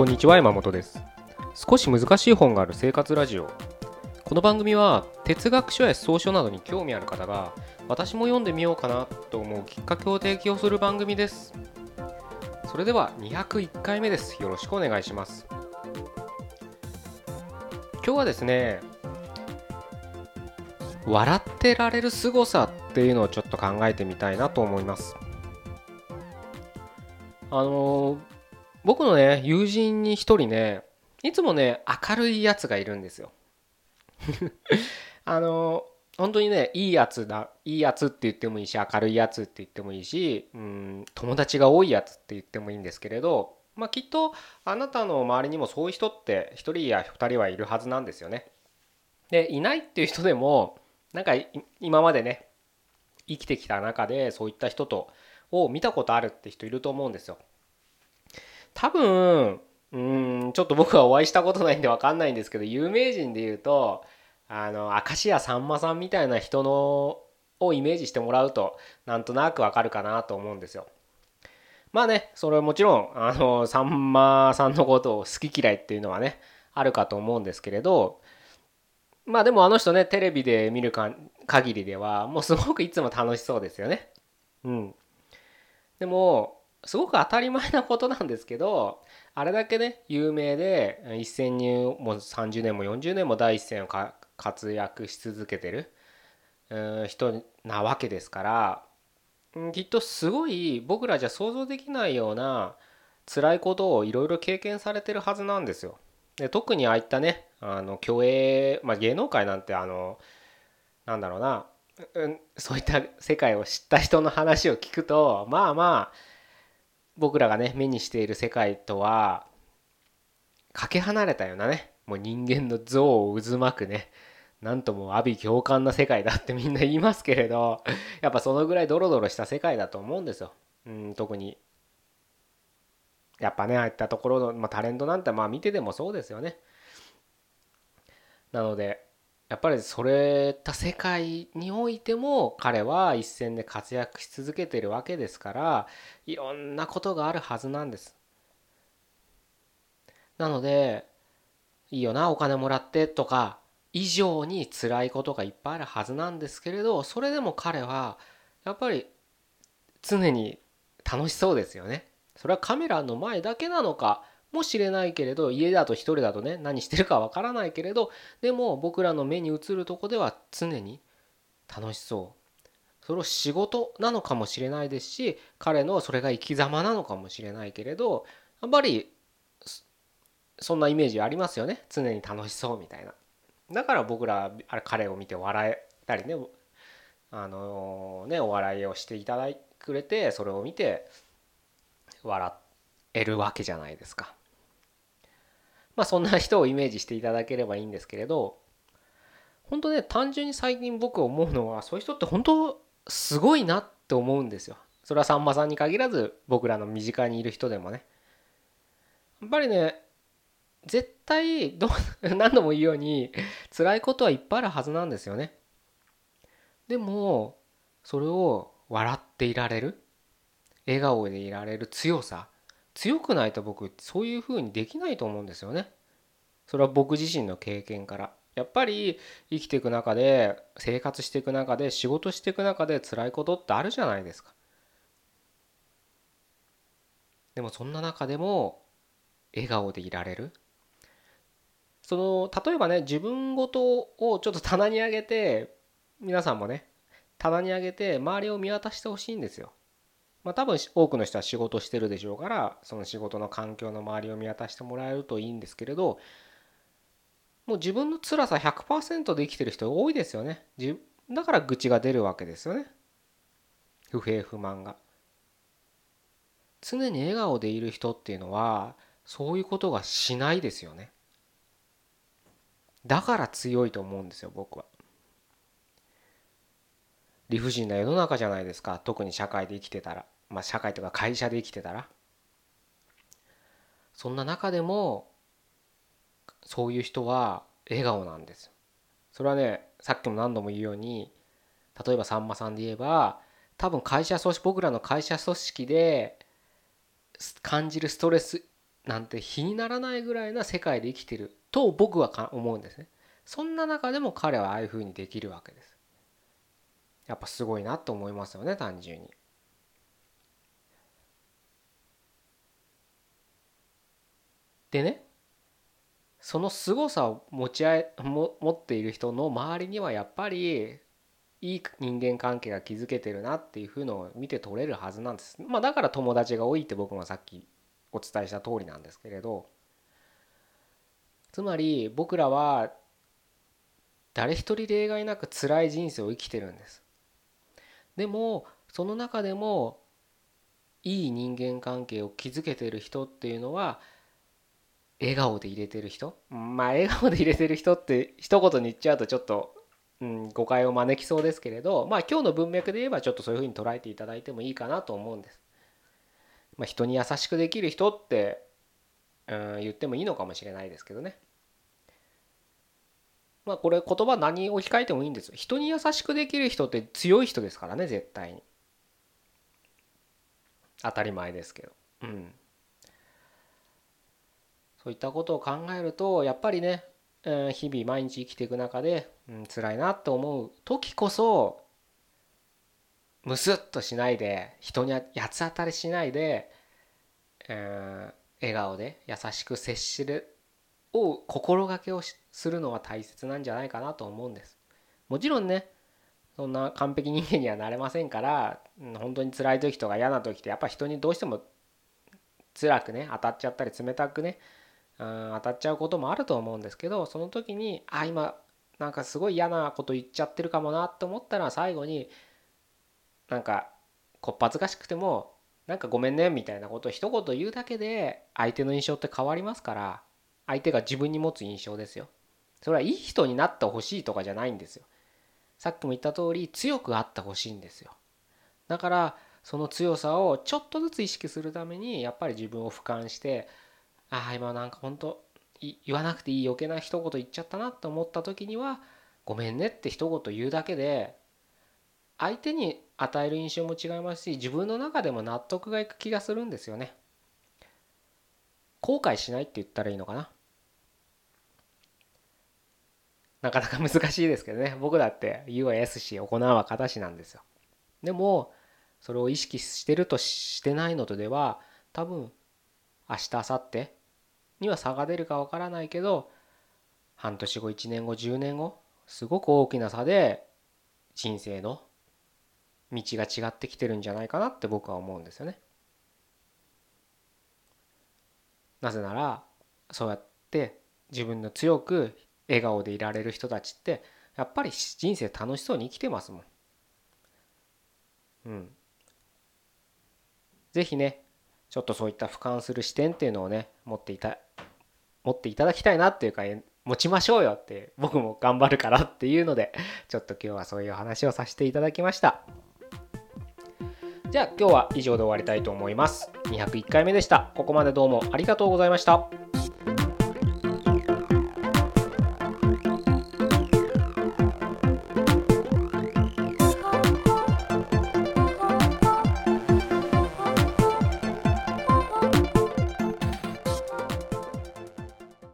こんにちは山本です。少し難しい本がある生活ラジオ。この番組は哲学書や草書などに興味ある方が私も読んでみようかなと思うきっかけを提供する番組です。それでは201回目です。よろしくお願いします。今日はですね笑ってられる凄さっていうのをちょっと考えてみたいなと思います。あの僕のね友人に一人ねいつもね明るいやつがいるんですよ あの本当にねいいやつだいいやつって言ってもいいし明るいやつって言ってもいいしうん友達が多いやつって言ってもいいんですけれどまあきっとあなたの周りにもそういう人って1人や2人はいるはずなんですよね。でいないっていう人でもなんか今までね生きてきた中でそういった人とを見たことあるって人いると思うんですよ。多分うんちょっと僕はお会いしたことないんで分かんないんですけど有名人で言うとあの明石家さんまさんみたいな人のをイメージしてもらうとなんとなくわかるかなと思うんですよ。まあねそれはもちろんあのさんまさんのことを好き嫌いっていうのはねあるかと思うんですけれどまあでもあの人ねテレビで見るか限りではもうすごくいつも楽しそうですよね。うん。でもすごく当たり前なことなんですけどあれだけね有名で一戦にもう30年も40年も第一線を活躍し続けてる人なわけですからきっとすごい僕らじゃ想像できないような辛いことをいろいろ経験されてるはずなんですよ。で特にああいったねあの競泳、まあ、芸能界なんてあのなんだろうな、うん、そういった世界を知った人の話を聞くとまあまあ僕らがね目にしている世界とはかけ離れたようなねもう人間の像を渦巻くねなんとも阿鼻共感な世界だって みんな言いますけれどやっぱそのぐらいドロドロした世界だと思うんですよ。うん、特にやっぱねああいったところの、まあ、タレントなんてまあ見ててもそうですよね。なのでやっぱりそれた世界においても彼は一線で活躍し続けてるわけですからいろんなことがあるはずなんです。なのでいいよなお金もらってとか以上に辛いことがいっぱいあるはずなんですけれどそれでも彼はやっぱり常に楽しそうですよね。それはカメラの前だけなのかもしれないけれど家だと一人だとね何してるかわからないけれどでも僕らの目に映るとこでは常に楽しそう。それを仕事なのかもしれないですし彼のそれが生き様なのかもしれないけれどやっぱりそんなイメージありますよね。常に楽しそうみたいな。だから僕らあれ彼を見て笑えたりねあのねお笑いをしていただいてくれてそれを見て笑えるわけじゃないですか。まあそんな人をイメージしていただければいいんですけれど本当ね単純に最近僕思うのはそういう人って本当すごいなって思うんですよ。それはさんまさんに限らず僕らの身近にいる人でもね。やっぱりね絶対ど 何度も言うように辛いことはいっぱいあるはずなんですよね。でもそれを笑っていられる笑顔でいられる強さ強くないと僕そういう風にできないと思うんですよね。それは僕自身の経験からやっぱり生きていく中で生活していく中で仕事していく中で辛いことってあるじゃないですか。でもそんな中でも笑顔でいられるその例えばね自分ごとをちょっと棚に上げて皆さんもね棚に上げて周りを見渡してほしいんですよ。まあ、多分多くの人は仕事してるでしょうからその仕事の環境の周りを見渡してもらえるといいんですけれどもう自分の辛さ100%で生きてる人多いですよね。だから愚痴が出るわけですよね。不平不満が。常に笑顔でいる人っていうのはそういうことがしないですよね。だから強いと思うんですよ僕は。理不尽な世の中じゃないですか。特に社会で生きてたら。まあ社会とか会社で生きてたら。そんな中でもそういう人は笑顔なんです。それはねさっきも何度も言うように例えばさんまさんで言えば多分会社組織僕らの会社組織で感じるストレスなんて比にならないぐらいな世界で生きてると僕は思うんですね。そんな中でも彼はああいうふうにできるわけです。やっぱすごいなと思いますよね単純に。でねその凄さを持ち合いも持っている人の周りにはやっぱりいい人間関係が築けてるなっていうふうのを見て取れるはずなんです。まあだから友達が多いって僕もさっきお伝えした通りなんですけれどつまり僕らは誰一人例外なく辛い人生を生きてるんです。でもその中でもいい人間関係を築けてる人っていうのは笑顔で入れてる人？まあ笑顔で入れてる人って一言に言っちゃうとちょっと、うん、誤解を招きそうですけれどまあ今日の文脈で言えばちょっとそういうふうに捉えていただいてもいいかなと思うんです。まあ、人に優しくできる人って、うん、言ってもいいのかもしれないですけどね。まあこれ言葉何置き換えてもいいんですよ。人に優しくできる人って強い人ですからね絶対に。当たり前ですけど。うん。そういったことを考えるとやっぱりね、え日々毎日生きていく中で、うん、辛いなと思う時こそムスッとしないで人に八つ当たりしないで、え、笑顔で優しく接するを心がけをするのは大切なんじゃないかなと思うんです。もちろんねそんな完璧人間にはなれませんから本当に辛い時とか嫌な時ってやっぱ人にどうしても辛くね当たっちゃったり冷たくね当たっちゃうこともあると思うんですけどその時にあ今なんかすごい嫌なこと言っちゃってるかもなと思ったら最後になんかこっぱずかしくてもなんかごめんねみたいなことを一言言うだけで相手の印象って変わりますから相手が自分に持つ印象ですよ。それはいい人になってほしいとかじゃないんですよ。さっきも言った通り強くあってほしいんですよ。だからその強さをちょっとずつ意識するためにやっぱり自分を俯瞰してああ今なんか本当言わなくていい余計な一言言っちゃったなと思った時にはごめんねって一言言うだけで相手に与える印象も違いますし自分の中でも納得がいく気がするんですよね。後悔しないって言ったらいいのかな。なかなか難しいですけどね。僕だって言うは S し行うは形なんですよ。でもそれを意識してるとしてないのとでは多分明日明後日には差が出るかわからないけど半年後1年後10年後すごく大きな差で人生の道が違ってきてるんじゃないかなって僕は思うんですよね。なぜならそうやって自分の強く笑顔でいられる人たちってやっぱり人生楽しそうに生きてますもん。うん。ぜひねちょっとそういった俯瞰する視点っていうのをね持っていた持っていただきたいなっていうか持ちましょうよって僕も頑張るからっていうのでちょっと今日はそういう話をさせていただきました。じゃあ今日は以上で終わりたいと思います。201回目でした。ここまでどうもありがとうございました。